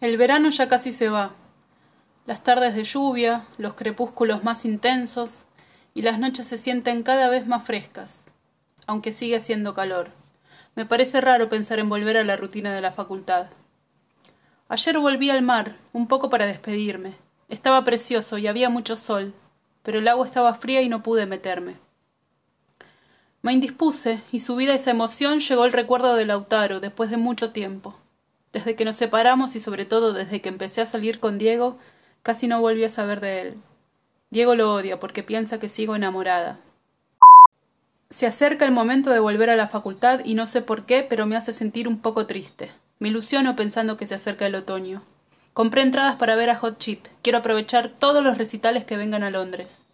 El verano ya casi se va. Las tardes de lluvia, los crepúsculos más intensos y las noches se sienten cada vez más frescas, aunque sigue haciendo calor. Me parece raro pensar en volver a la rutina de la facultad. Ayer volví al mar, un poco para despedirme. Estaba precioso y había mucho sol, pero el agua estaba fría y no pude meterme. Me indispuse y subida esa emoción llegó el recuerdo de Lautaro después de mucho tiempo. Desde que nos separamos y sobre todo desde que empecé a salir con Diego, casi no volví a saber de él. Diego lo odia porque piensa que sigo enamorada. Se acerca el momento de volver a la facultad y no sé por qué, pero me hace sentir un poco triste. Me ilusiono pensando que se acerca el otoño. Compré entradas para ver a Hot Chip. Quiero aprovechar todos los recitales que vengan a Londres.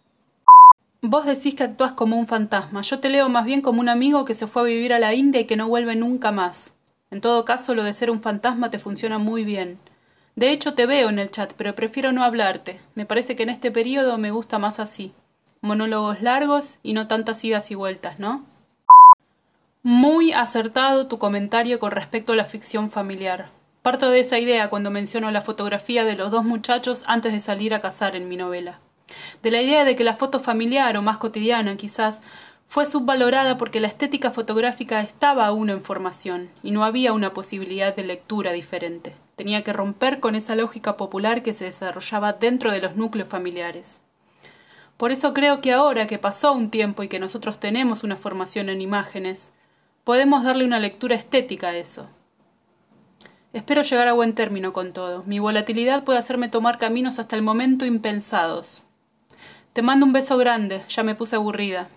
Vos decís que actúas como un fantasma. Yo te leo más bien como un amigo que se fue a vivir a la India y que no vuelve nunca más. En todo caso, lo de ser un fantasma te funciona muy bien. De hecho, te veo en el chat, pero prefiero no hablarte. Me parece que en este periodo me gusta más así. Monólogos largos y no tantas idas y vueltas, ¿no? Muy acertado tu comentario con respecto a la ficción familiar. Parto de esa idea cuando menciono la fotografía de los dos muchachos antes de salir a cazar en mi novela. De la idea de que la foto familiar o más cotidiana quizás fue subvalorada porque la estética fotográfica estaba aún en formación y no había una posibilidad de lectura diferente. Tenía que romper con esa lógica popular que se desarrollaba dentro de los núcleos familiares. Por eso creo que ahora que pasó un tiempo y que nosotros tenemos una formación en imágenes, podemos darle una lectura estética a eso. Espero llegar a buen término con todo. Mi volatilidad puede hacerme tomar caminos hasta el momento impensados. Te mando un beso grande, ya me puse aburrida.